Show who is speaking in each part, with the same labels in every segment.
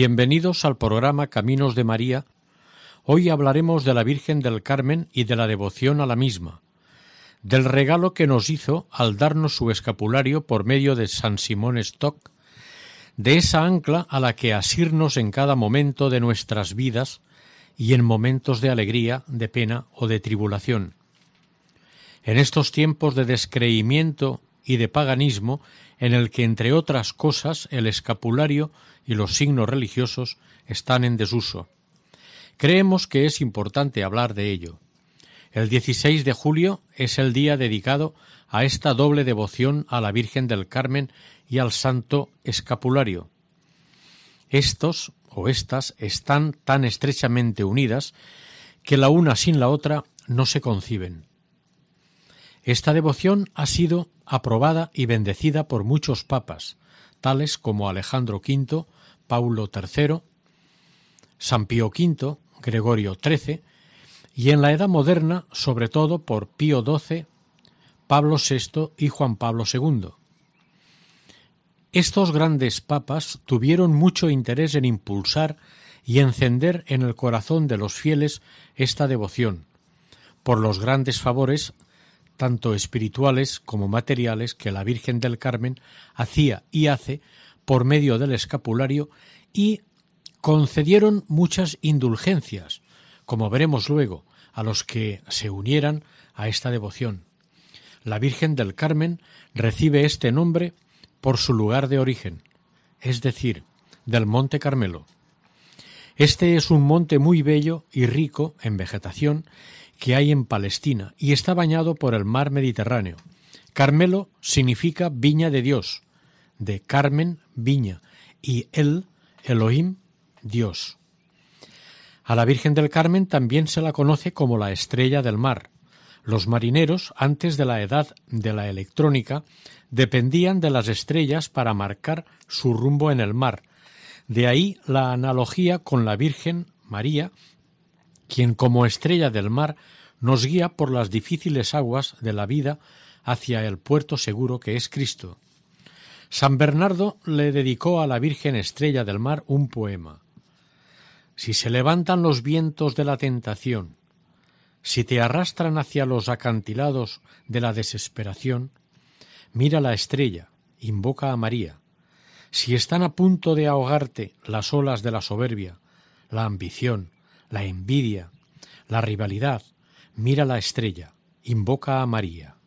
Speaker 1: Bienvenidos al programa Caminos de María. Hoy hablaremos de la Virgen del Carmen y de la devoción a la misma, del regalo que nos hizo al darnos su escapulario por medio de San Simón Stock, de esa ancla a la que asirnos en cada momento de nuestras vidas y en momentos de alegría, de pena o de tribulación. En estos tiempos de descreimiento y de paganismo, en el que, entre otras cosas, el escapulario y los signos religiosos están en desuso. Creemos que es importante hablar de ello. El 16 de julio es el día dedicado a esta doble devoción a la Virgen del Carmen y al Santo Escapulario. Estos o estas están tan estrechamente unidas que la una sin la otra no se conciben. Esta devoción ha sido aprobada y bendecida por muchos papas, tales como Alejandro V, Paulo III, San Pío V, Gregorio XIII, y en la Edad Moderna, sobre todo por Pío XII, Pablo VI y Juan Pablo II. Estos grandes papas tuvieron mucho interés en impulsar y encender en el corazón de los fieles esta devoción, por los grandes favores, tanto espirituales como materiales, que la Virgen del Carmen hacía y hace por medio del escapulario y concedieron muchas indulgencias, como veremos luego, a los que se unieran a esta devoción. La Virgen del Carmen recibe este nombre por su lugar de origen, es decir, del Monte Carmelo. Este es un monte muy bello y rico en vegetación que hay en Palestina y está bañado por el mar Mediterráneo. Carmelo significa viña de Dios, de Carmen, viña, y el, Elohim, Dios. A la Virgen del Carmen también se la conoce como la estrella del mar. Los marineros, antes de la edad de la electrónica, dependían de las estrellas para marcar su rumbo en el mar. De ahí la analogía con la Virgen María, quien como estrella del mar nos guía por las difíciles aguas de la vida hacia el puerto seguro que es Cristo. San Bernardo le dedicó a la Virgen Estrella del Mar un poema. Si se levantan los vientos de la tentación, si te arrastran hacia los acantilados de la desesperación, mira la estrella, invoca a María. Si están a punto de ahogarte las olas de la soberbia, la ambición, la envidia, la rivalidad, mira la estrella, invoca a María.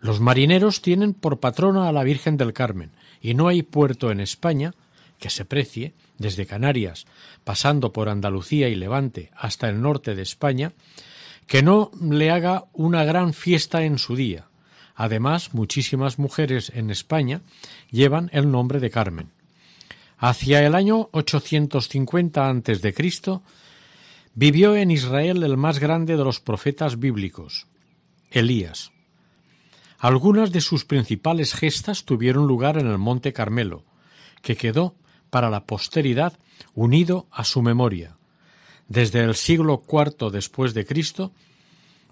Speaker 1: Los marineros tienen por patrona a la Virgen del Carmen, y no hay puerto en España que se precie, desde Canarias, pasando por Andalucía y Levante hasta el norte de España, que no le haga una gran fiesta en su día. Además, muchísimas mujeres en España llevan el nombre de Carmen. Hacia el año 850 a.C. vivió en Israel el más grande de los profetas bíblicos, Elías. Algunas de sus principales gestas tuvieron lugar en el Monte Carmelo, que quedó para la posteridad unido a su memoria. Desde el siglo IV después de Cristo,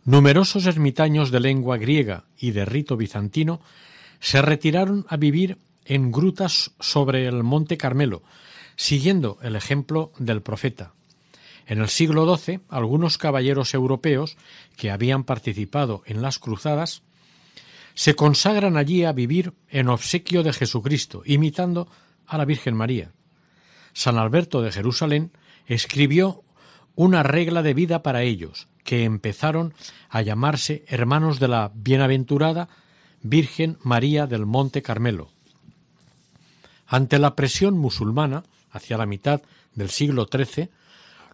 Speaker 1: numerosos ermitaños de lengua griega y de rito bizantino se retiraron a vivir en grutas sobre el Monte Carmelo, siguiendo el ejemplo del profeta. En el siglo XII, algunos caballeros europeos que habían participado en las cruzadas se consagran allí a vivir en obsequio de Jesucristo, imitando a la Virgen María. San Alberto de Jerusalén escribió una regla de vida para ellos, que empezaron a llamarse hermanos de la bienaventurada Virgen María del Monte Carmelo. Ante la presión musulmana, hacia la mitad del siglo XIII,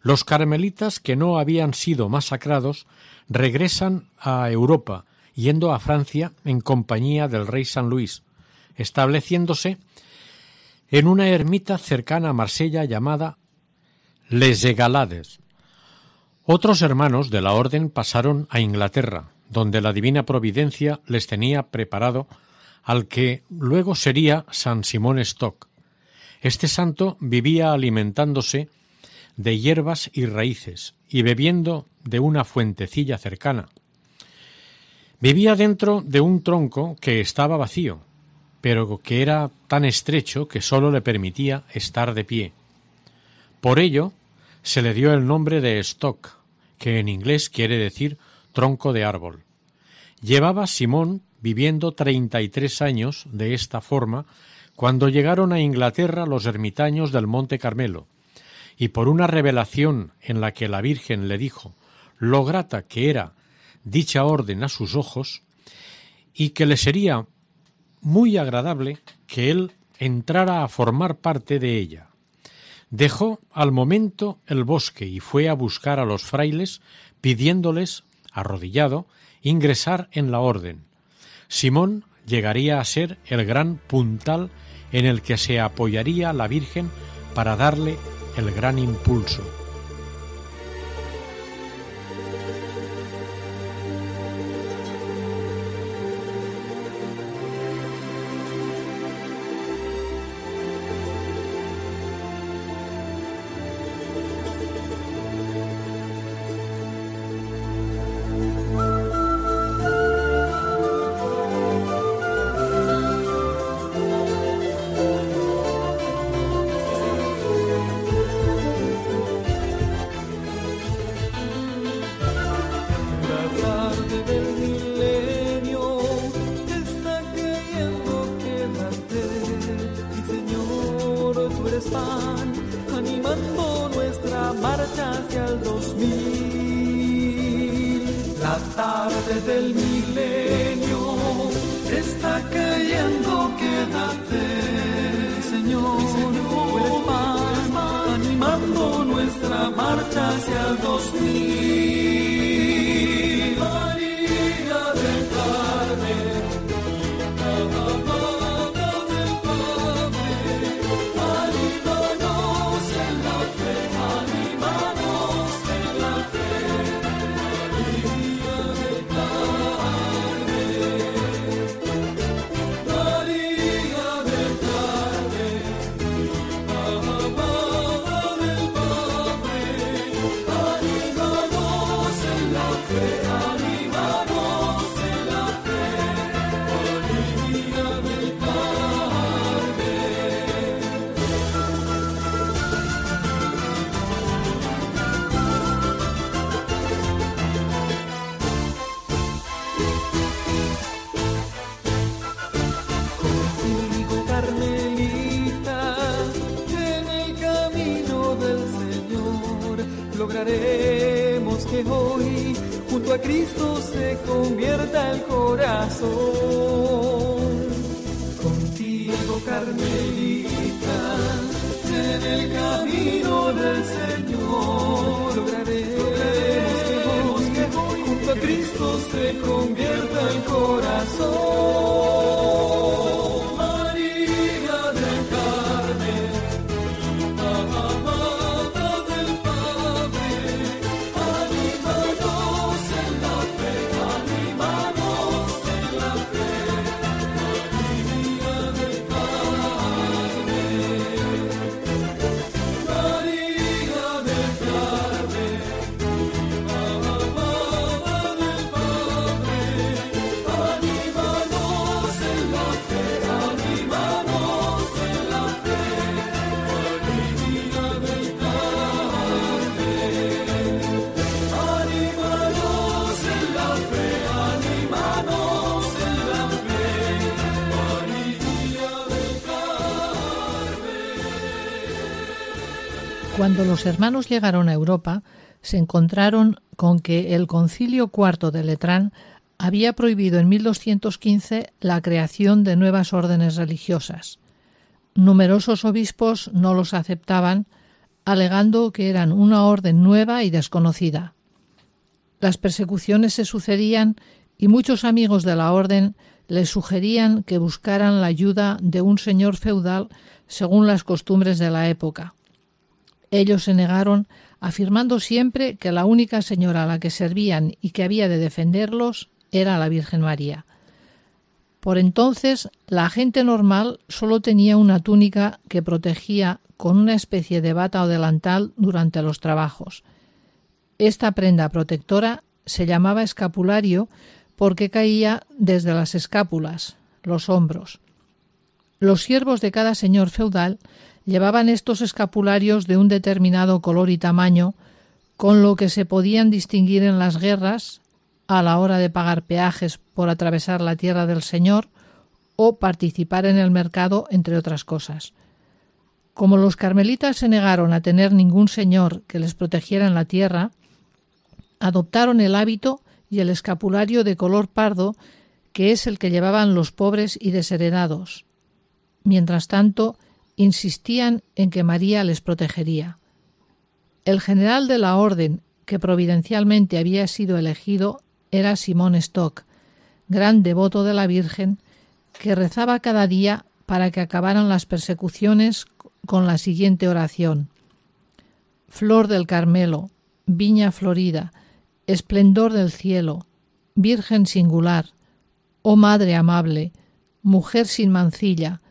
Speaker 1: los carmelitas que no habían sido masacrados regresan a Europa
Speaker 2: yendo a Francia en compañía del rey San Luis, estableciéndose en una ermita cercana a Marsella llamada Les Egalades. Otros hermanos de la orden pasaron a Inglaterra, donde la divina providencia les tenía preparado al que luego sería San Simón Stock. Este santo vivía alimentándose de hierbas y raíces y bebiendo de una fuentecilla cercana. Vivía dentro de un tronco que estaba vacío, pero que era tan estrecho que sólo le permitía estar de pie. Por ello se le dio el nombre de Stock, que en inglés quiere decir tronco de árbol. Llevaba Simón viviendo treinta y tres años de esta forma cuando llegaron a Inglaterra los ermitaños del Monte Carmelo, y por una revelación en la que la Virgen le dijo lo grata que era dicha orden a sus ojos, y que le sería muy agradable que él entrara a formar parte de ella. Dejó al momento el bosque y fue a buscar a los frailes pidiéndoles, arrodillado, ingresar en la orden. Simón llegaría a ser el gran puntal en el que se apoyaría la Virgen para darle el gran impulso. Carmelita, en el camino del Señor. Lograremos que vos, que vos, junto a Cristo se convierta el corazón.
Speaker 3: Cuando los hermanos llegaron a Europa, se encontraron con que el Concilio IV de Letrán había prohibido en 1215 la creación de nuevas órdenes religiosas. Numerosos obispos no los aceptaban, alegando que eran una orden nueva y desconocida. Las persecuciones se sucedían y muchos amigos de la orden le sugerían que buscaran la ayuda de un señor feudal según las costumbres de la época. Ellos se negaron, afirmando siempre que la única señora a la que servían y que había de defenderlos era la Virgen María. Por entonces, la gente normal solo tenía una túnica que protegía con una especie de bata o delantal durante los trabajos. Esta prenda protectora se llamaba escapulario porque caía desde las escápulas, los hombros. Los siervos de cada señor feudal llevaban estos escapularios de un determinado color y tamaño, con lo que se podían distinguir en las guerras a la hora de pagar peajes por atravesar la tierra del Señor o participar en el mercado, entre otras cosas. Como los carmelitas se negaron a tener ningún señor que les protegiera en la tierra, adoptaron el hábito y el escapulario de color pardo, que es el que llevaban los pobres y desheredados. Mientras tanto, insistían en que María les protegería. El general de la orden, que providencialmente había sido elegido, era Simón Stock, gran devoto de la Virgen, que rezaba cada día para que acabaran las persecuciones con la siguiente oración. Flor del Carmelo, viña florida, esplendor del cielo, Virgen singular, oh Madre amable, mujer sin mancilla,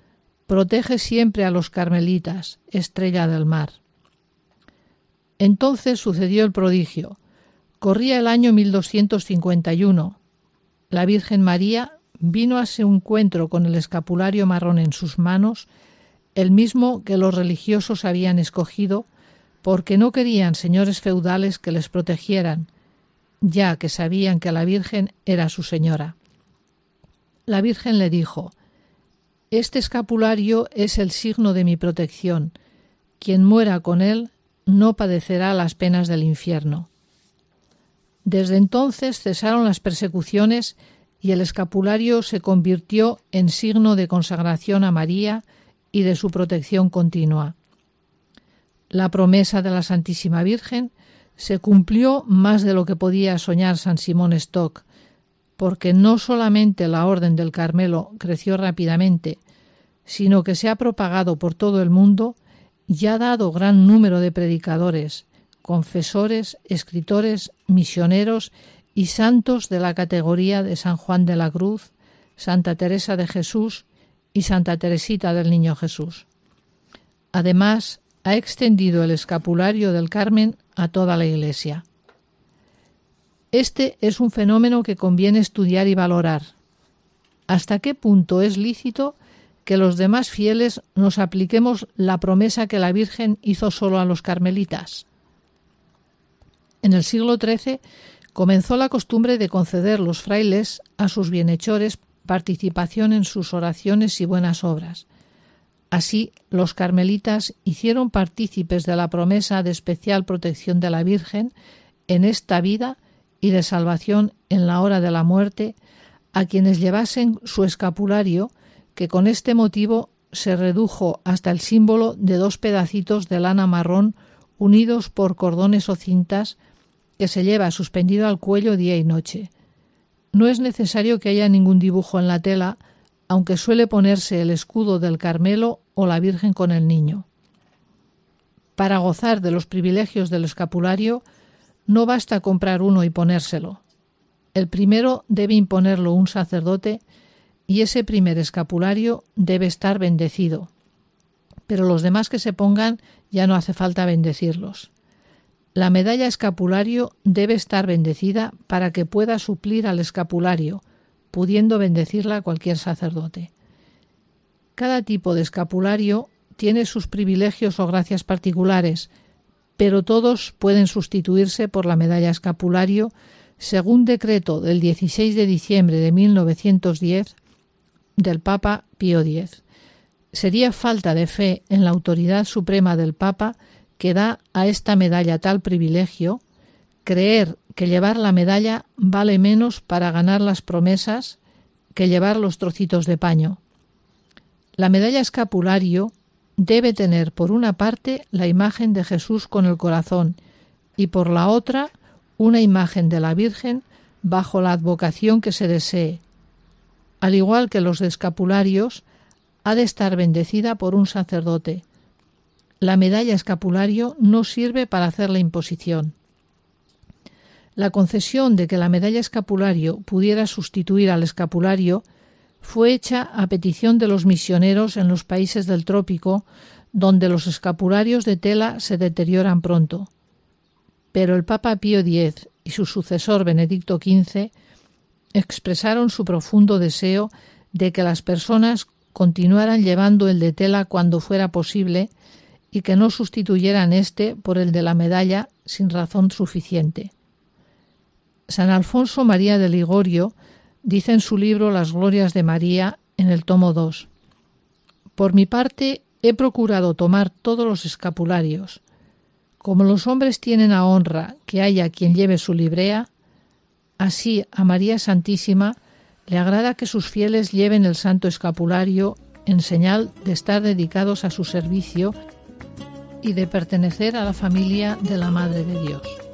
Speaker 3: protege siempre a los carmelitas, estrella del mar. Entonces sucedió el prodigio. Corría el año 1251. La Virgen María vino a su encuentro con el escapulario marrón en sus manos, el mismo que los religiosos habían escogido, porque no querían señores feudales que les protegieran, ya que sabían que la Virgen era su señora. La Virgen le dijo Este escapulario es el signo de mi protección. Quien muera con él no padecerá las penas del infierno. Desde entonces cesaron las persecuciones y el escapulario se convirtió en signo de consagración a María y de su protección continua. La promesa de la Santísima Virgen se cumplió más de lo que podía soñar San Simón Stock, porque no solamente la Orden del Carmelo creció rápidamente, sino que se ha propagado por todo el mundo y ha dado gran número de predicadores, confesores, escritores, misioneros y santos de la categoría de San Juan de la Cruz, Santa Teresa de Jesús y Santa Teresita del Niño Jesús. Además, ha extendido el escapulario del Carmen a toda la Iglesia. Este es un fenómeno que conviene estudiar y valorar. ¿Hasta qué punto es lícito que los demás fieles nos apliquemos la promesa que la Virgen hizo solo a los carmelitas? En el siglo XIII comenzó la costumbre de conceder los frailes a sus bienhechores participación en sus oraciones y buenas obras. Así, los carmelitas hicieron partícipes de la promesa de especial protección de la Virgen en esta vida y de salvación en la hora de la muerte a quienes llevasen su escapulario, que con este motivo se redujo hasta el símbolo de dos pedacitos de lana marrón unidos por cordones o cintas que se lleva suspendido al cuello día y noche. No es necesario que haya ningún dibujo en la tela, aunque suele ponerse el escudo del Carmelo o la Virgen con el niño. Para gozar de los privilegios del escapulario, no basta comprar uno y ponérselo. El primero debe imponerlo un sacerdote y ese primer escapulario debe estar bendecido. Pero los demás que se pongan ya no hace falta bendecirlos. La medalla escapulario debe estar bendecida para que pueda suplir al escapulario, pudiendo bendecirla cualquier sacerdote. Cada tipo de escapulario tiene sus privilegios o gracias particulares, pero todos pueden sustituirse por la medalla escapulario según decreto del 16 de diciembre de 1910 del Papa Pío X. Sería falta de fe en la autoridad suprema del Papa que da a esta medalla tal privilegio, creer que llevar la medalla vale menos para ganar las promesas que llevar los trocitos de paño. La medalla escapulario debe tener por una parte la imagen de Jesús con el corazón y por la otra una imagen de la Virgen bajo la advocación que se desee. Al igual que los escapularios, ha de estar bendecida por un sacerdote. La medalla escapulario no sirve para hacer la imposición. La concesión de que la medalla escapulario pudiera sustituir al escapulario fue hecha a petición de los misioneros en los países del trópico, donde los escapularios de tela se deterioran pronto. Pero el Papa Pío X y su sucesor Benedicto XV expresaron su profundo deseo de que las personas continuaran llevando el de tela cuando fuera posible y que no sustituyeran éste por el de la medalla sin razón suficiente. San Alfonso María de Ligorio dice en su libro Las Glorias de María en el tomo 2. Por mi parte he procurado tomar todos los escapularios. Como los hombres tienen a honra que haya quien lleve su librea, así a María Santísima le agrada que sus fieles lleven el santo escapulario en señal de estar dedicados a su servicio y de pertenecer a la familia de la Madre de Dios.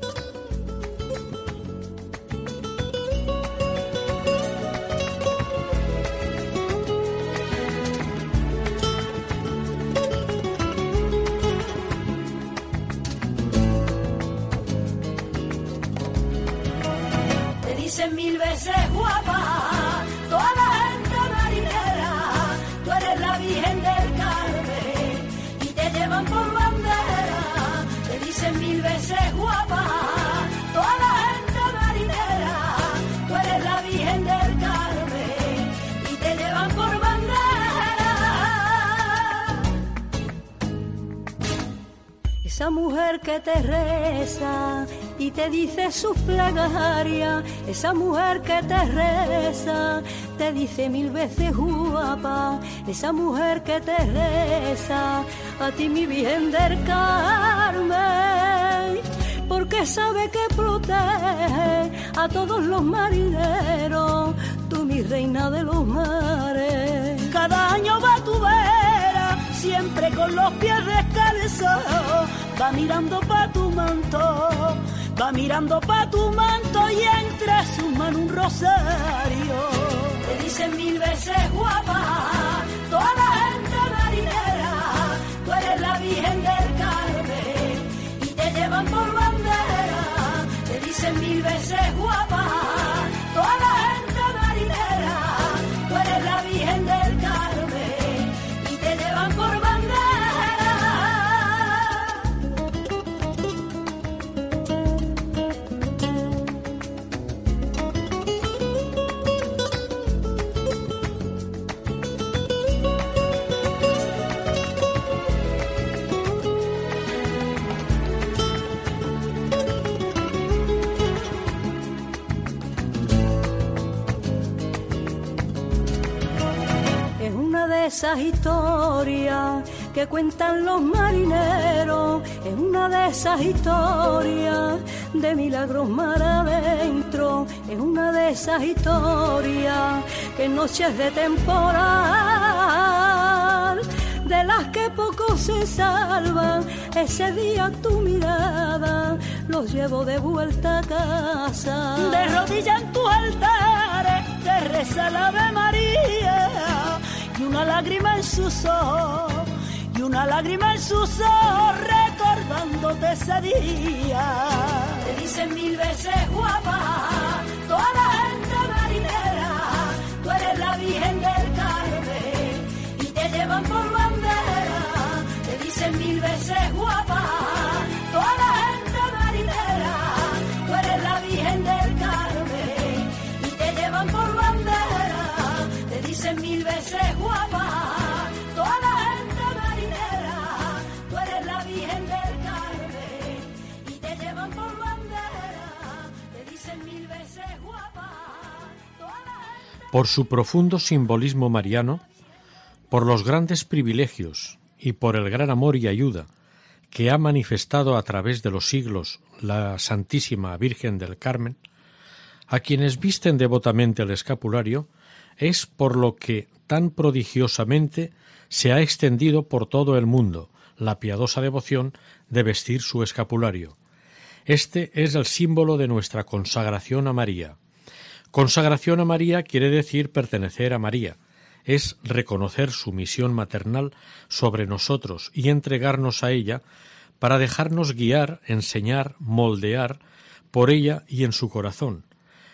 Speaker 4: Te dice sus plegarias, esa mujer que te reza, te dice mil veces guapa, esa mujer que te reza, a ti mi bien del Carmen, porque sabe que protege a todos los marineros, tú mi reina de los mares. Cada año va tu vera, siempre con los pies descalzos va mirando pa' tu manto, va mirando pa' tu manto y entre sus manos un rosario. Te dicen mil veces guapa, esas historias que cuentan los marineros, es una de esas historias de milagros mar adentro, es una de esas historias que noches de temporal, de las que pocos se salvan, ese día tu mirada los llevo de vuelta a casa. De rodillas en tus altares, te reza la Ave María una lágrima en sus ojos, y una lágrima en sus ojos recordándote ese día. Te dicen mil veces guapa,
Speaker 1: Por su profundo simbolismo mariano, por los grandes privilegios y por el gran amor y ayuda que ha manifestado a través de los siglos la Santísima Virgen del Carmen, a quienes visten devotamente el escapulario, es por lo que tan prodigiosamente se ha extendido por todo el mundo la piadosa devoción de vestir su escapulario. Este es el símbolo de nuestra consagración a María, Consagración a María quiere decir pertenecer a María, es reconocer su misión maternal sobre nosotros y entregarnos a ella para dejarnos guiar, enseñar, moldear por ella y en su corazón.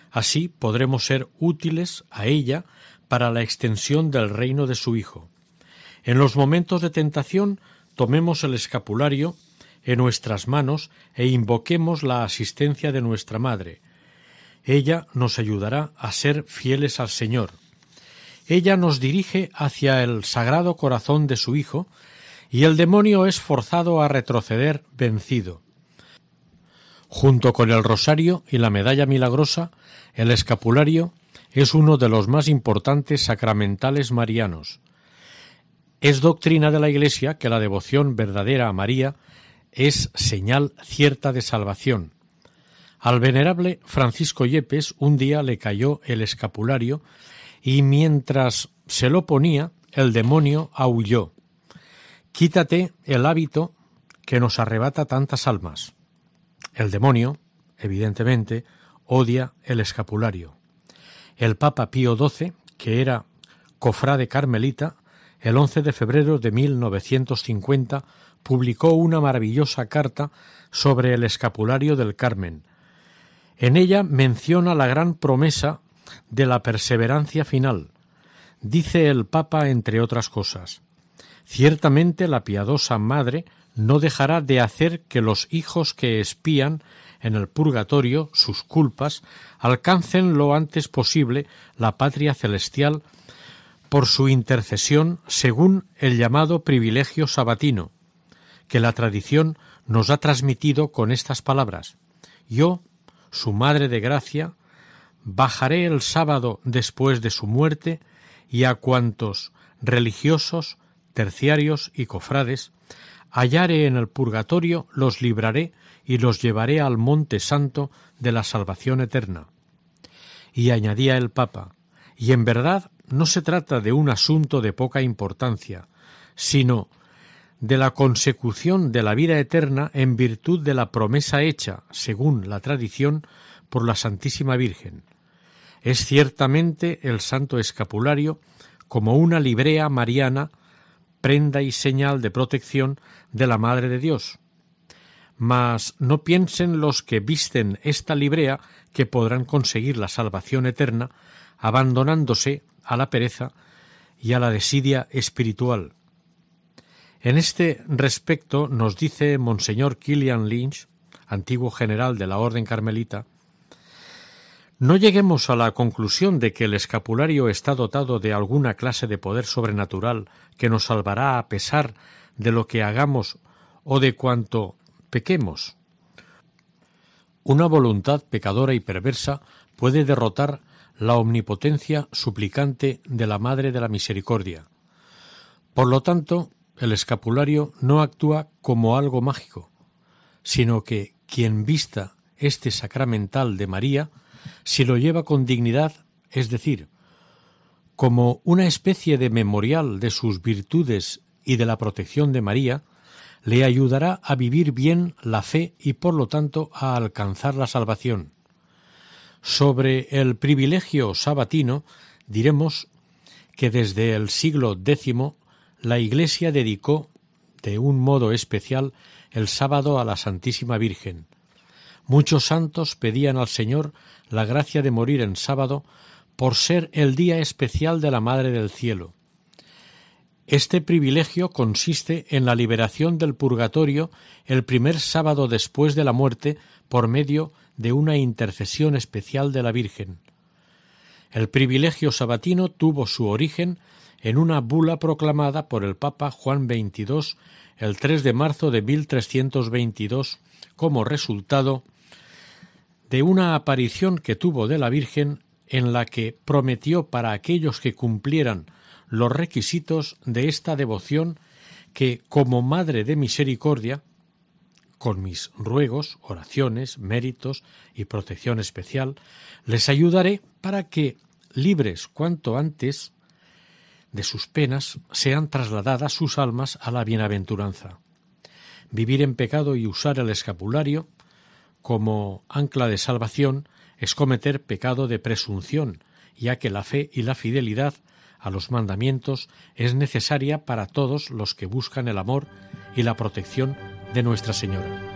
Speaker 1: Así podremos ser útiles a ella para la extensión del reino de su Hijo. En los momentos de tentación tomemos el escapulario en nuestras manos e invoquemos la asistencia de nuestra Madre. Ella nos ayudará a ser fieles al Señor. Ella nos dirige hacia el sagrado corazón de su Hijo, y el demonio es forzado a retroceder vencido. Junto con el rosario y la medalla milagrosa, el escapulario es uno de los más importantes sacramentales marianos. Es doctrina de la Iglesia que la devoción verdadera a María es señal cierta de salvación. Al venerable Francisco Yepes un día le cayó el escapulario y mientras se lo ponía el demonio aulló. Quítate el hábito que nos arrebata tantas almas. El demonio, evidentemente, odia el escapulario. El Papa Pío XII, que era cofrade carmelita, el 11 de febrero de 1950 publicó una maravillosa carta sobre el escapulario del Carmen. En ella menciona la gran promesa de la perseverancia final. Dice el Papa, entre otras cosas, Ciertamente la piadosa Madre no dejará de hacer que los hijos que espían en el purgatorio sus culpas alcancen lo antes posible la patria celestial por su intercesión según el llamado privilegio sabatino, que la tradición nos ha transmitido con estas palabras. Yo, su Madre de Gracia, bajaré el sábado después de su muerte y a cuantos religiosos, terciarios y cofrades, hallare en el purgatorio los libraré y los llevaré al monte santo de la salvación eterna. Y añadía el Papa, y en verdad no se trata de un asunto de poca importancia, sino de la consecución de la vida eterna en virtud de la promesa hecha, según la tradición, por la Santísima Virgen. Es ciertamente el Santo Escapulario como una librea mariana, prenda y señal de protección de la Madre de Dios. Mas no piensen los que visten esta librea que podrán conseguir la salvación eterna abandonándose a la pereza y a la desidia espiritual. En este respecto nos dice Monseñor Killian Lynch, antiguo general de la Orden Carmelita, no lleguemos a la conclusión de que el escapulario está dotado de alguna clase de poder sobrenatural que nos salvará a pesar de lo que hagamos o de cuanto pequemos. Una voluntad pecadora y perversa puede derrotar la omnipotencia suplicante de la Madre de la Misericordia. Por lo tanto, el escapulario no actúa como algo mágico, sino que quien vista este sacramental de María, si lo lleva con dignidad, es decir, como una especie de memorial de sus virtudes y de la protección de María, le ayudará a vivir bien la fe y por lo tanto a alcanzar la salvación. Sobre el privilegio sabatino diremos que desde el siglo X la Iglesia dedicó de un modo especial el sábado a la Santísima Virgen. Muchos santos pedían al Señor la gracia de morir en sábado por ser el día especial de la Madre del Cielo. Este privilegio consiste en la liberación del purgatorio el primer sábado después de la muerte por medio de una intercesión especial de la Virgen. El privilegio sabatino tuvo su origen en una bula proclamada por el Papa Juan XXII el 3 de marzo de 1322 como resultado de una aparición que tuvo de la Virgen en la que prometió para aquellos que cumplieran los requisitos de esta devoción que, como Madre de Misericordia, con mis ruegos, oraciones, méritos y protección especial, les ayudaré para que, libres cuanto antes de sus penas, sean trasladadas sus almas a la bienaventuranza. Vivir en pecado y usar el escapulario como ancla de salvación es cometer pecado de presunción, ya que la fe y la fidelidad a los mandamientos es necesaria para todos los que buscan el amor y la protección de Nuestra Señora.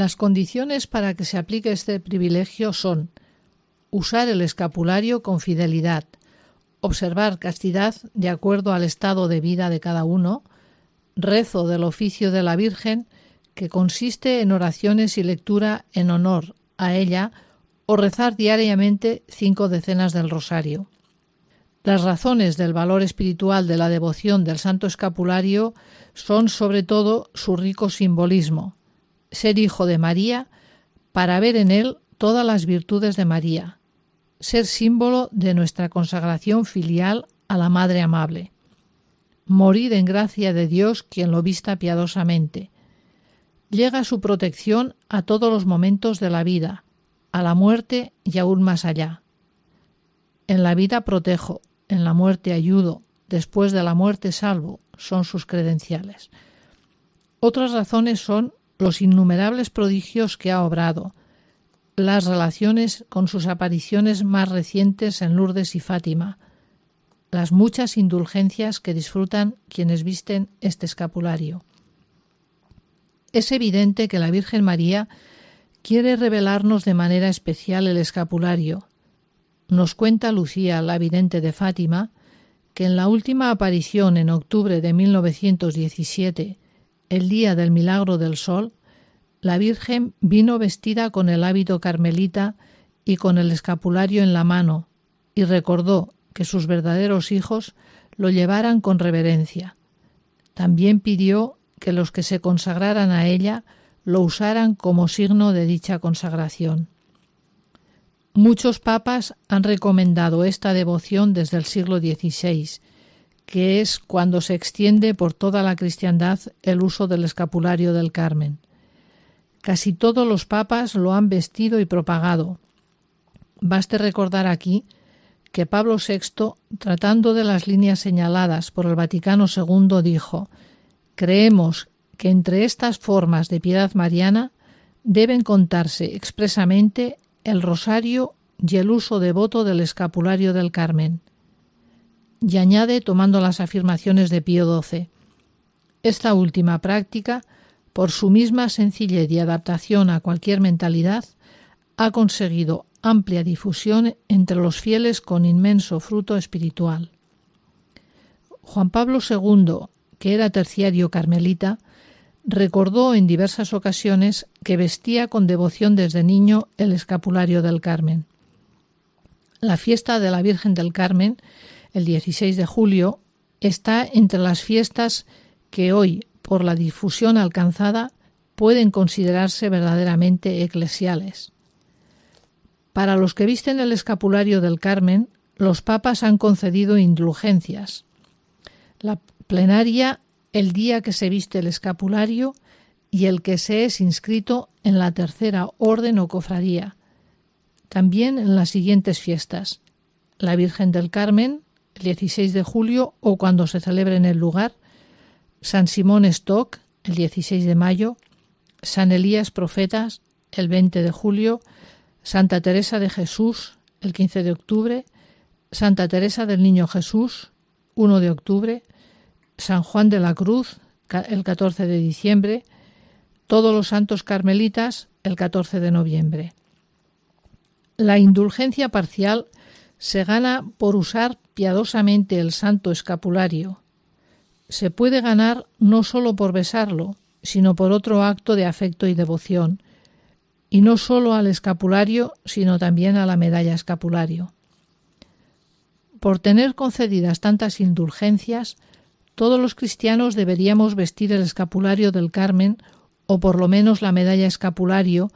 Speaker 3: Las condiciones para que se aplique este privilegio son usar el escapulario con fidelidad, observar castidad de acuerdo al estado de vida de cada uno, rezo del oficio de la Virgen, que consiste en oraciones y lectura en honor a ella, o rezar diariamente cinco decenas del rosario. Las razones del valor espiritual de la devoción del Santo Escapulario son sobre todo su rico simbolismo, ser hijo de María para ver en él todas las virtudes de María, ser símbolo de nuestra consagración filial a la Madre amable, morir en gracia de Dios quien lo vista piadosamente. Llega su protección a todos los momentos de la vida, a la muerte y aún más allá. En la vida protejo, en la muerte ayudo, después de la muerte salvo, son sus credenciales. Otras razones son los innumerables prodigios que ha obrado, las relaciones con sus apariciones más recientes en Lourdes y Fátima, las muchas indulgencias que disfrutan quienes visten este escapulario. Es evidente que la Virgen María quiere revelarnos de manera especial el escapulario. Nos cuenta Lucía, la vidente de Fátima, que en la última aparición en octubre de 1917 el día del milagro del sol, la Virgen vino vestida con el hábito carmelita y con el escapulario en la mano, y recordó que sus verdaderos hijos lo llevaran con reverencia. También pidió que los que se consagraran a ella lo usaran como signo de dicha consagración. Muchos papas han recomendado esta devoción desde el siglo XVI, que es cuando se extiende por toda la cristiandad el uso del escapulario del Carmen. Casi todos los papas lo han vestido y propagado. Baste recordar aquí que Pablo VI, tratando de las líneas señaladas por el Vaticano II, dijo Creemos que entre estas formas de piedad mariana deben contarse expresamente el rosario y el uso devoto del escapulario del Carmen y añade tomando las afirmaciones de Pío XII. Esta última práctica, por su misma sencillez y adaptación a cualquier mentalidad, ha conseguido amplia difusión entre los fieles con inmenso fruto espiritual. Juan Pablo II, que era terciario carmelita, recordó en diversas ocasiones que vestía con devoción desde niño el escapulario del Carmen. La fiesta de la Virgen del Carmen, el 16 de julio, está entre las fiestas que hoy, por la difusión alcanzada, pueden considerarse verdaderamente eclesiales. Para los que visten el escapulario del Carmen, los papas han concedido indulgencias. La plenaria el día que se viste el escapulario y el que se es inscrito en la tercera orden o cofradía. También en las siguientes fiestas. La Virgen del Carmen, el 16 de julio o cuando se celebre en el lugar. San Simón Stock, el 16 de mayo. San Elías Profetas, el 20 de julio. Santa Teresa de Jesús, el 15 de octubre. Santa Teresa del Niño Jesús, 1 de octubre. San Juan de la Cruz, el 14 de diciembre, todos los santos carmelitas, el 14 de noviembre. La indulgencia parcial se gana por usar piadosamente el santo escapulario. Se puede ganar no sólo por besarlo, sino por otro acto de afecto y devoción, y no sólo al escapulario, sino también a la medalla escapulario. Por tener concedidas tantas indulgencias, todos los cristianos deberíamos vestir el escapulario del Carmen o por lo menos la medalla escapulario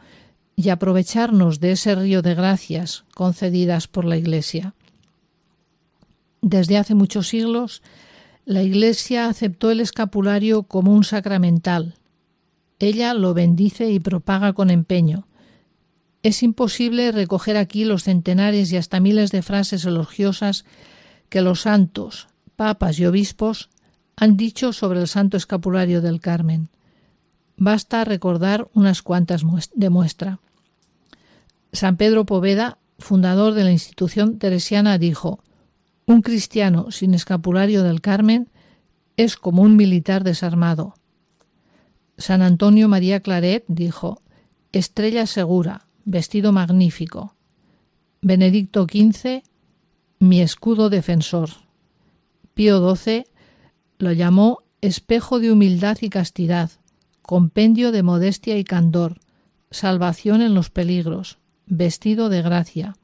Speaker 3: y aprovecharnos de ese río de gracias concedidas por la Iglesia. Desde hace muchos siglos, la Iglesia aceptó el escapulario como un sacramental. Ella lo bendice y propaga con empeño. Es imposible recoger aquí los centenares y hasta miles de frases elogiosas que los santos, papas y obispos han dicho sobre el Santo Escapulario del Carmen. Basta recordar unas cuantas de muestra. San Pedro Poveda, fundador de la institución teresiana, dijo Un cristiano sin escapulario del Carmen es como un militar desarmado. San Antonio María Claret dijo Estrella segura, vestido magnífico. Benedicto XV, mi escudo defensor. Pío XII, lo llamó espejo de humildad y castidad, compendio de modestia y candor, salvación en los peligros, vestido de gracia.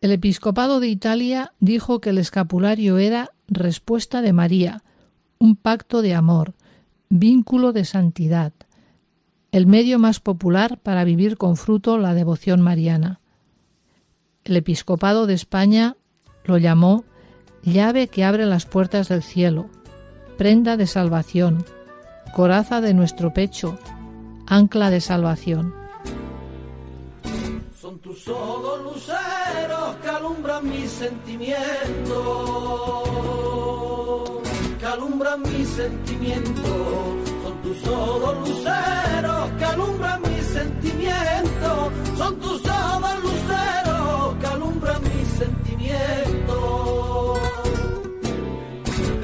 Speaker 3: El episcopado de Italia dijo que el escapulario era respuesta de María, un pacto de amor, vínculo de santidad, el medio más popular para vivir con fruto la devoción mariana. El episcopado de España lo llamó llave que abre las puertas del cielo, prenda de salvación, coraza de nuestro pecho, ancla de salvación.
Speaker 5: Son tus alumbran mis sentimientos, que alumbran mis sentimientos. Son tus ojos luceros que alumbran mis sentimientos, son tus ojos luceros que alumbran mis sentimientos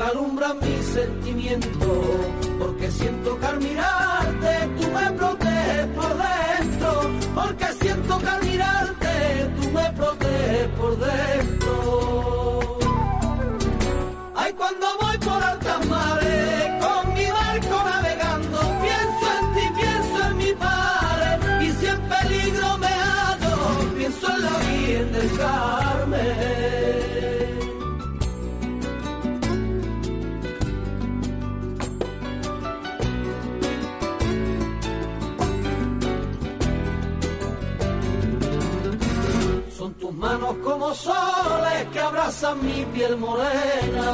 Speaker 5: alumbra mi sentimiento, porque siento que al mirarte tú me proteges por dentro, porque proteges por dentro. Manos como soles que abrazan mi piel morena,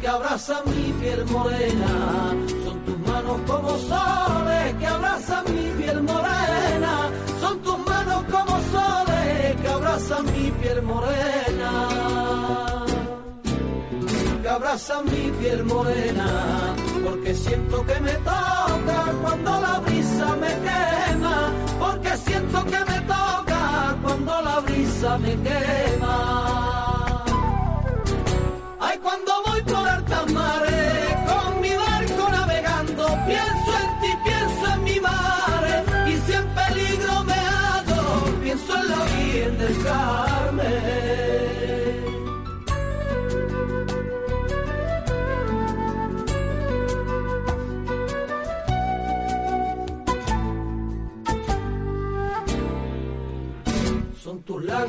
Speaker 5: que abrazan mi piel morena. Son tus manos como soles que abrazan mi piel morena. Son tus manos como soles que abrazan mi piel morena. Que abrazan mi piel morena, porque siento que me toca cuando la brisa me quema, porque siento que me toca cuando la brisa me quema.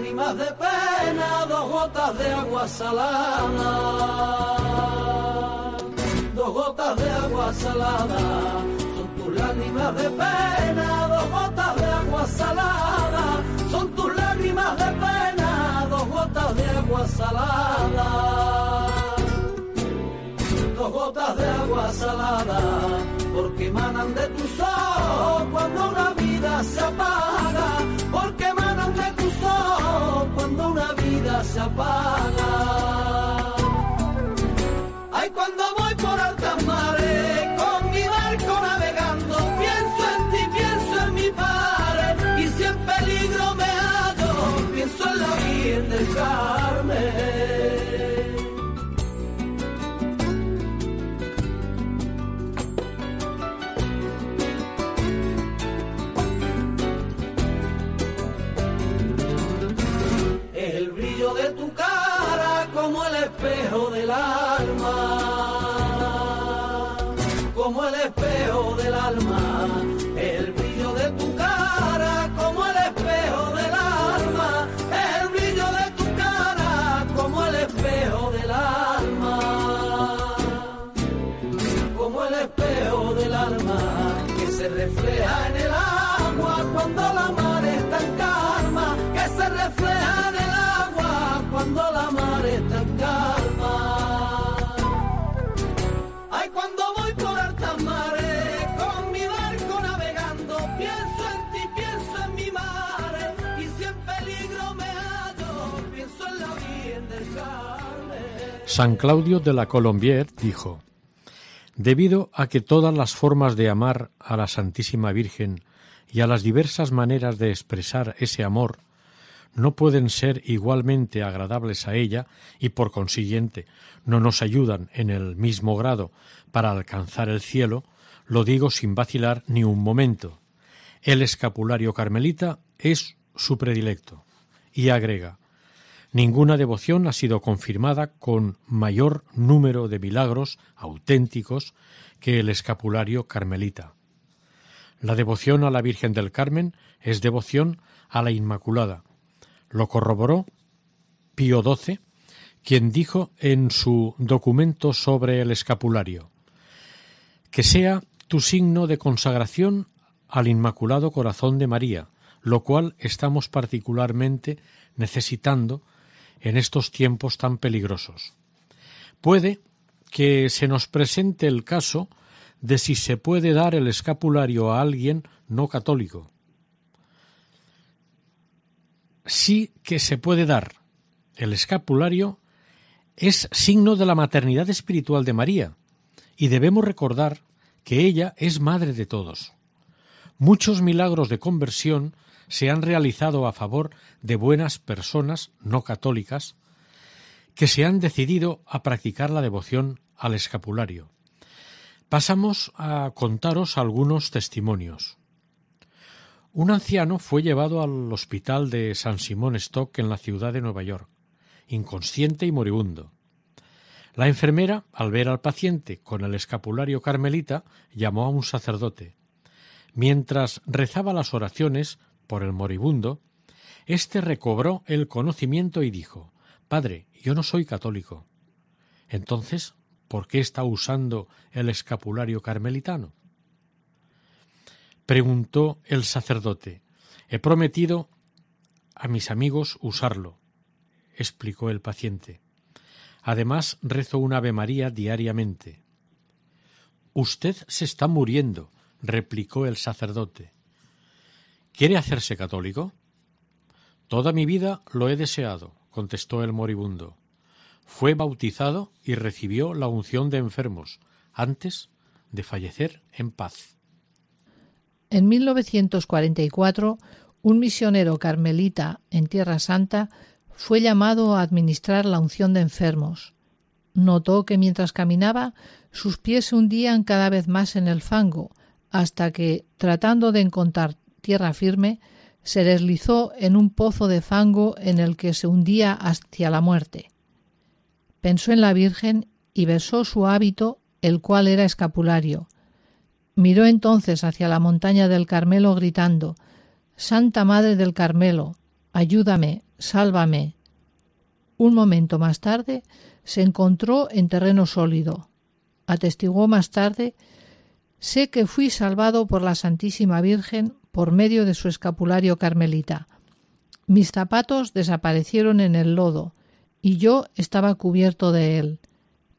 Speaker 5: Lágrimas de pena, dos gotas de agua salada. Dos gotas de agua salada, son tus lágrimas de pena, dos gotas de agua salada. Son tus lágrimas de pena, dos gotas de agua salada. Dos gotas de agua salada, porque emanan de tus ojos cuando una vida se apaga, vida se apaga.
Speaker 1: San Claudio de la Colombière dijo, Debido a que todas las formas de amar a la Santísima Virgen y a las diversas maneras de expresar ese amor no pueden ser igualmente agradables a ella y por consiguiente no nos ayudan en el mismo grado para alcanzar el cielo, lo digo sin vacilar ni un momento. El escapulario carmelita es su predilecto. Y agrega, Ninguna devoción ha sido confirmada con mayor número de milagros auténticos que el escapulario carmelita. La devoción a la Virgen del Carmen es devoción a la Inmaculada. Lo corroboró Pío XII, quien dijo en su documento sobre el escapulario que sea tu signo de consagración al Inmaculado Corazón de María, lo cual estamos particularmente necesitando en estos tiempos tan peligrosos. Puede que se nos presente el caso de si se puede dar el escapulario a alguien no católico. Sí que se puede dar. El escapulario es signo de la maternidad espiritual de María, y debemos recordar que ella es madre de todos. Muchos milagros de conversión se han realizado a favor de buenas personas no católicas que se han decidido a practicar la devoción al escapulario. Pasamos a contaros algunos testimonios. Un anciano fue llevado al hospital de San Simón Stock en la ciudad de Nueva York, inconsciente y moribundo. La enfermera, al ver al paciente con el escapulario carmelita, llamó a un sacerdote. Mientras rezaba las oraciones por el moribundo, éste recobró el conocimiento y dijo Padre, yo no soy católico. Entonces, ¿por qué está usando el escapulario carmelitano? Preguntó el sacerdote. He prometido a mis amigos usarlo, explicó el paciente. Además, rezo un Ave María diariamente. Usted se está muriendo, replicó el sacerdote. ¿Quiere hacerse católico? Toda mi vida lo he deseado, contestó el moribundo. Fue bautizado y recibió la unción de enfermos antes de fallecer en paz.
Speaker 3: En 1944, un misionero carmelita en Tierra Santa fue llamado a administrar la unción de enfermos. Notó que mientras caminaba sus pies se hundían cada vez más en el fango, hasta que, tratando de encontrar tierra firme, se deslizó en un pozo de fango en el que se hundía hacia la muerte. Pensó en la Virgen y besó su hábito, el cual era escapulario. Miró entonces hacia la montaña del Carmelo gritando Santa Madre del Carmelo, ayúdame, Sálvame. Un momento más tarde se encontró en terreno sólido. Atestiguó más tarde Sé que fui salvado por la Santísima Virgen por medio de su escapulario carmelita. Mis zapatos desaparecieron en el lodo y yo estaba cubierto de él,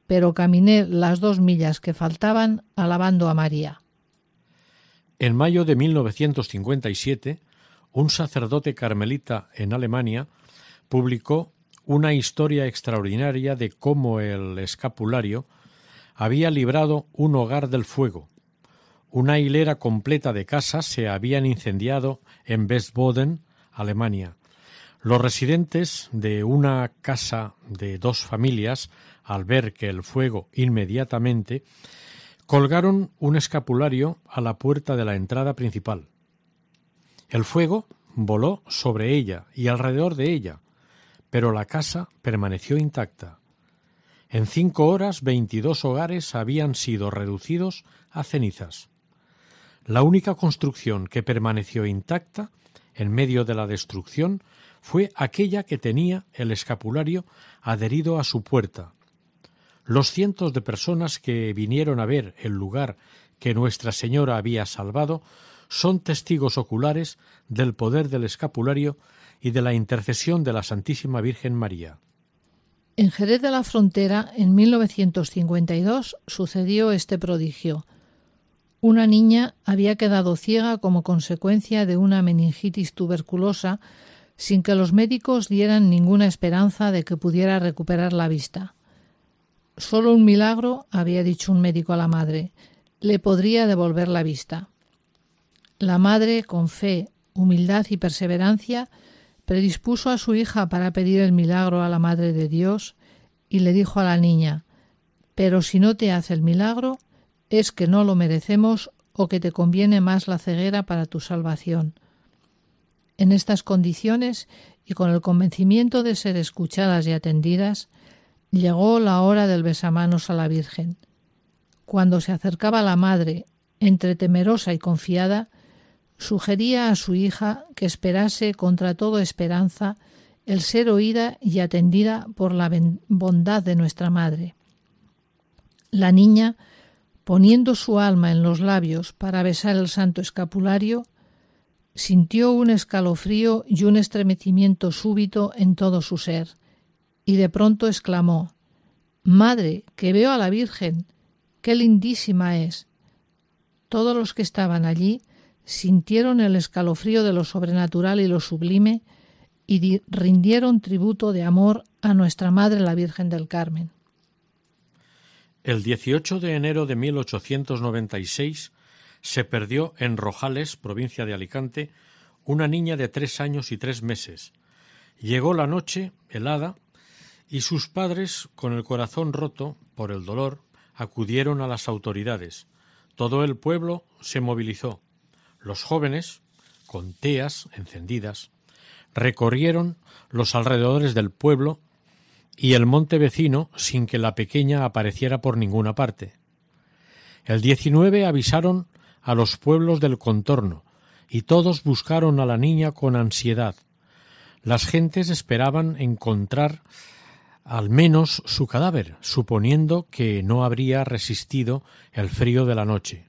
Speaker 3: pero caminé las dos millas que faltaban alabando a María.
Speaker 1: En mayo de 1957, un sacerdote carmelita en Alemania publicó una historia extraordinaria de cómo el escapulario había librado un hogar del fuego. Una hilera completa de casas se habían incendiado en Westboden, Alemania. Los residentes de una casa de dos familias, al ver que el fuego inmediatamente, colgaron un escapulario a la puerta de la entrada principal. El fuego voló sobre ella y alrededor de ella, pero la casa permaneció intacta. En cinco horas veintidós hogares habían sido reducidos a cenizas. La única construcción que permaneció intacta en medio de la destrucción fue aquella que tenía el escapulario adherido a su puerta. Los cientos de personas que vinieron a ver el lugar que Nuestra Señora había salvado son testigos oculares del poder del escapulario y de la intercesión de la Santísima Virgen María.
Speaker 3: En Jerez de la Frontera, en 1952, sucedió este prodigio. Una niña había quedado ciega como consecuencia de una meningitis tuberculosa sin que los médicos dieran ninguna esperanza de que pudiera recuperar la vista. Solo un milagro, había dicho un médico a la madre, le podría devolver la vista. La madre, con fe, humildad y perseverancia, predispuso a su hija para pedir el milagro a la Madre de Dios y le dijo a la niña Pero si no te hace el milagro, es que no lo merecemos o que te conviene más la ceguera para tu salvación. En estas condiciones y con el convencimiento de ser escuchadas y atendidas, llegó la hora del besamanos a la Virgen. Cuando se acercaba la madre, entre temerosa y confiada, sugería a su hija que esperase contra toda esperanza el ser oída y atendida por la bondad de nuestra Madre. La niña, poniendo su alma en los labios para besar el santo escapulario, sintió un escalofrío y un estremecimiento súbito en todo su ser, y de pronto exclamó Madre, que veo a la Virgen. qué lindísima es. Todos los que estaban allí sintieron el escalofrío de lo sobrenatural y lo sublime y rindieron tributo de amor a nuestra Madre la Virgen del Carmen.
Speaker 1: El 18 de enero de 1896 se perdió en Rojales, provincia de Alicante, una niña de tres años y tres meses. Llegó la noche, helada, y sus padres, con el corazón roto por el dolor, acudieron a las autoridades. Todo el pueblo se movilizó. Los jóvenes, con teas encendidas, recorrieron los alrededores del pueblo y el monte vecino sin que la pequeña apareciera por ninguna parte. El 19 avisaron a los pueblos del contorno y todos buscaron a la niña con ansiedad. Las gentes esperaban encontrar al menos su cadáver, suponiendo que no habría resistido el frío de la noche.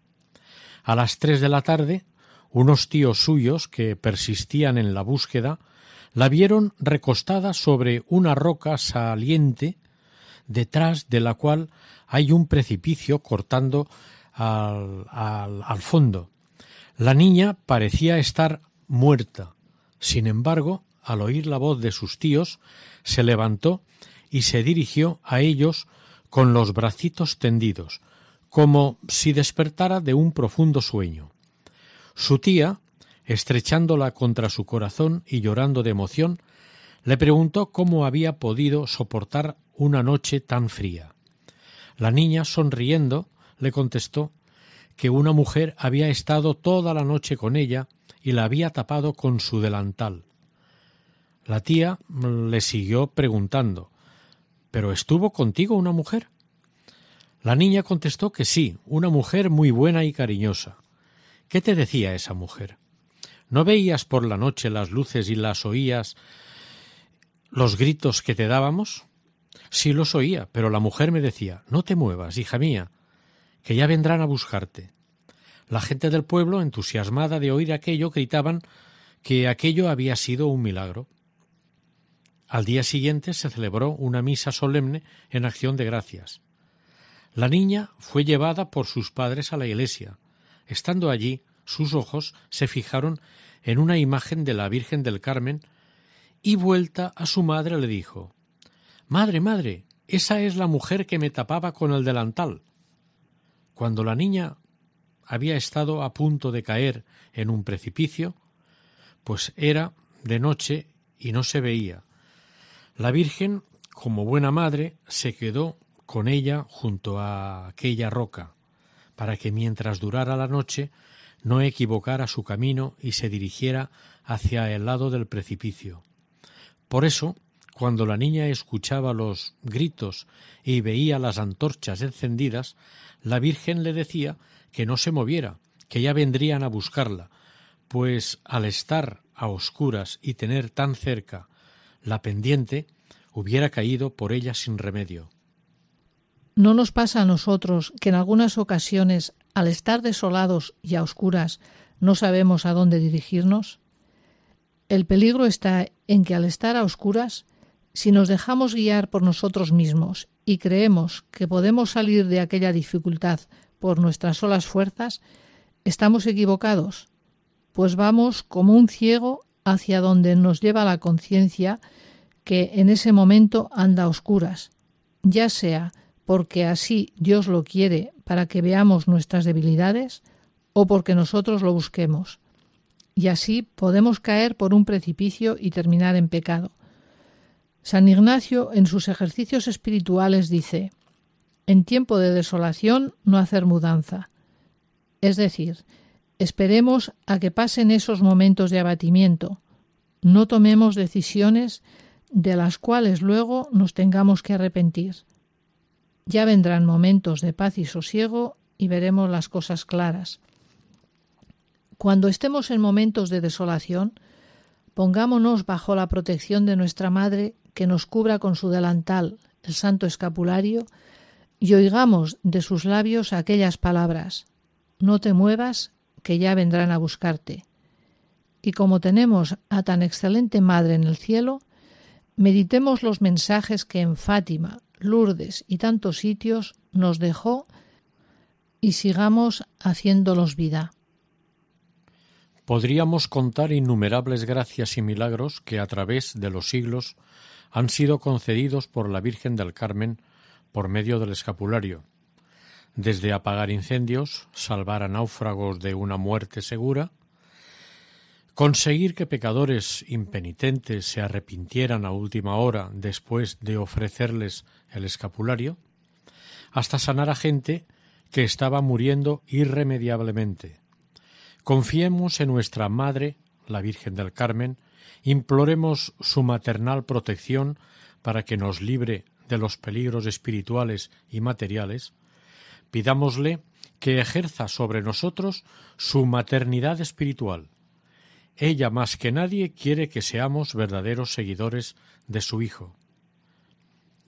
Speaker 1: A las tres de la tarde unos tíos suyos que persistían en la búsqueda la vieron recostada sobre una roca saliente detrás de la cual hay un precipicio cortando al, al, fondo. La niña parecía estar muerta. Sin embargo, al oír la voz de sus tíos, se levantó y se dirigió a ellos con los bracitos tendidos, como si despertara de un profundo sueño. Su tía, estrechándola contra su corazón y llorando de emoción, le preguntó cómo había podido soportar una noche tan fría. La niña, sonriendo, le contestó que una mujer había estado toda la noche con ella y la había tapado con su delantal. La tía le siguió preguntando ¿Pero estuvo contigo una mujer? La niña contestó que sí, una mujer muy buena y cariñosa. ¿Qué te decía esa mujer? ¿No veías por la noche las luces y las oías los gritos que te dábamos? Sí los oía, pero la mujer me decía No te muevas, hija mía, que ya vendrán a buscarte. La gente del pueblo, entusiasmada de oír aquello, gritaban que aquello había sido un milagro. Al día siguiente se celebró una misa solemne en acción de gracias. La niña fue llevada por sus padres a la iglesia. Estando allí, sus ojos se fijaron en una imagen de la Virgen del Carmen y vuelta a su madre le dijo Madre, madre, esa es la mujer que me tapaba con el delantal. Cuando la niña había estado a punto de caer en un precipicio, pues era de noche y no se veía. La Virgen, como buena madre, se quedó con ella junto a aquella roca, para que mientras durara la noche no equivocara su camino y se dirigiera hacia el lado del precipicio. Por eso, cuando la niña escuchaba los gritos y veía las antorchas encendidas, la Virgen le decía que no se moviera, que ya vendrían a buscarla, pues al estar a oscuras y tener tan cerca la pendiente, hubiera caído por ella sin remedio.
Speaker 3: ¿No nos pasa a nosotros que en algunas ocasiones, al estar desolados y a oscuras, no sabemos a dónde dirigirnos? El peligro está en que al estar a oscuras, si nos dejamos guiar por nosotros mismos y creemos que podemos salir de aquella dificultad por nuestras solas fuerzas, estamos equivocados, pues vamos como un ciego hacia donde nos lleva la conciencia que en ese momento anda a oscuras, ya sea porque así Dios lo quiere para que veamos nuestras debilidades o porque nosotros lo busquemos. Y así podemos caer por un precipicio y terminar en pecado. San Ignacio en sus ejercicios espirituales dice, en tiempo de desolación no hacer mudanza. Es decir, esperemos a que pasen esos momentos de abatimiento, no tomemos decisiones de las cuales luego nos tengamos que arrepentir. Ya vendrán momentos de paz y sosiego y veremos las cosas claras. Cuando estemos en momentos de desolación, pongámonos bajo la protección de nuestra Madre que nos cubra con su delantal, el santo escapulario, y oigamos de sus labios aquellas palabras No te muevas, que ya vendrán a buscarte. Y como tenemos a tan excelente Madre en el cielo, meditemos los mensajes que en Fátima, Lourdes y tantos sitios nos dejó y sigamos haciéndolos vida.
Speaker 1: Podríamos contar innumerables gracias y milagros que a través de los siglos han sido concedidos por la Virgen del Carmen por medio del escapulario, desde apagar incendios, salvar a náufragos de una muerte segura, conseguir que pecadores impenitentes se arrepintieran a última hora después de ofrecerles el escapulario, hasta sanar a gente que estaba muriendo irremediablemente. Confiemos en nuestra Madre, la Virgen del Carmen, imploremos su maternal protección para que nos libre de los peligros espirituales y materiales, pidámosle que ejerza sobre nosotros su maternidad espiritual. Ella más que nadie quiere que seamos verdaderos seguidores de su Hijo,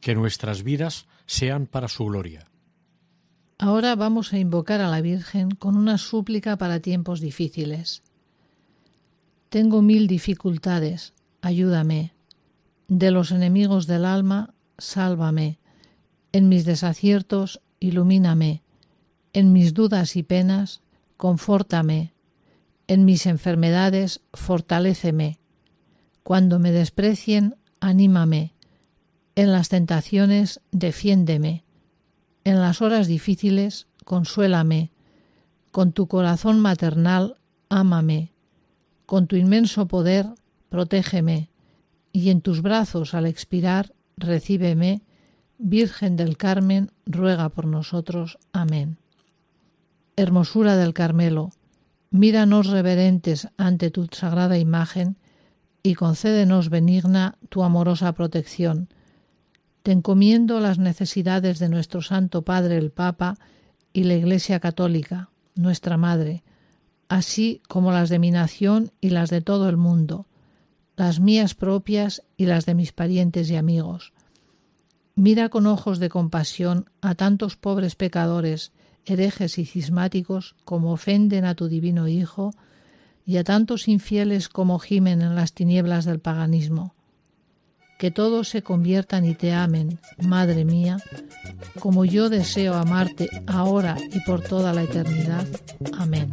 Speaker 1: que nuestras vidas sean para su gloria.
Speaker 3: Ahora vamos a invocar a la Virgen con una súplica para tiempos difíciles. Tengo mil dificultades, ayúdame. De los enemigos del alma, sálvame. En mis desaciertos, ilumíname. En mis dudas y penas, confórtame. En mis enfermedades, fortaléceme. Cuando me desprecien, anímame. En las tentaciones, defiéndeme. En las horas difíciles, consuélame. Con tu corazón maternal, ámame. Con tu inmenso poder, protégeme. Y en tus brazos, al expirar, recíbeme, Virgen del Carmen, ruega por nosotros. Amén. Hermosura del Carmelo, míranos reverentes ante tu sagrada imagen y concédenos benigna tu amorosa protección. Te encomiendo las necesidades de nuestro Santo Padre el Papa y la Iglesia Católica, nuestra Madre, así como las de mi nación y las de todo el mundo.
Speaker 6: las mías propias y las de mis parientes y amigos. Mira con ojos de compasión a tantos pobres pecadores, herejes y cismáticos como ofenden a tu divino Hijo, y a tantos infieles como gimen en las tinieblas del paganismo. Que todos se conviertan y te amen, Madre mía, como yo deseo amarte ahora y por toda la eternidad. Amén.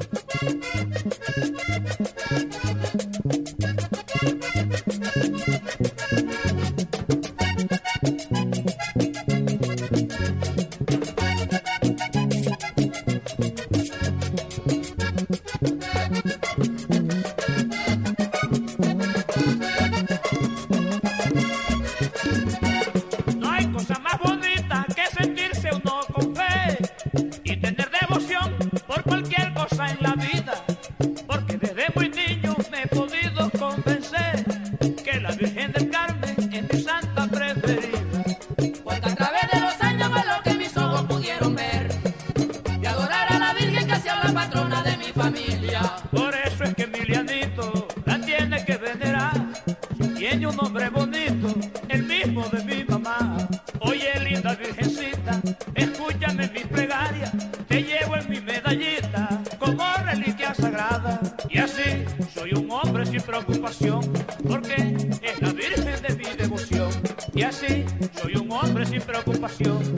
Speaker 6: Soy un hombre sin preocupación, porque es la Virgen de mi devoción. Y así, soy un hombre sin preocupación.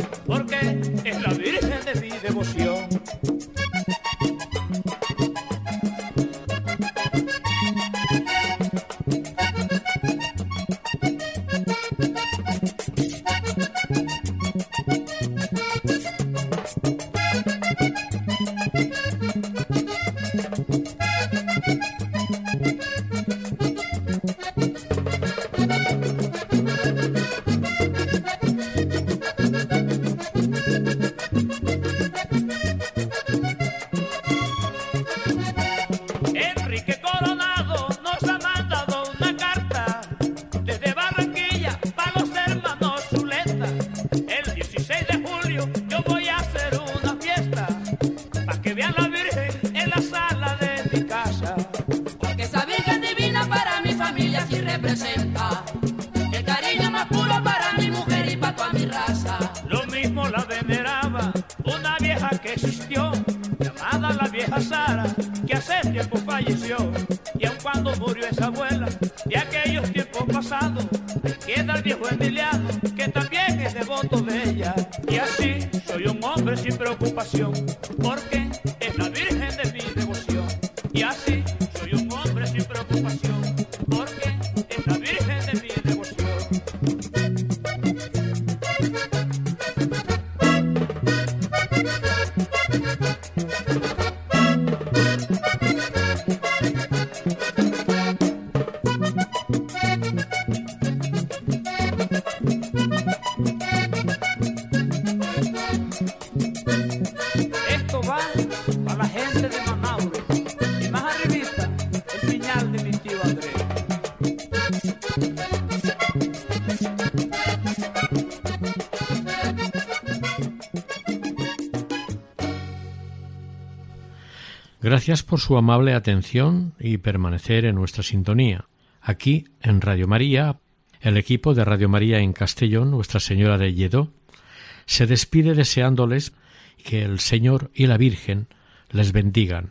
Speaker 1: Gracias por su amable atención y permanecer en nuestra sintonía. Aquí, en Radio María, el equipo de Radio María en Castellón, Nuestra Señora de Lledó, se despide deseándoles que el Señor y la Virgen les bendigan.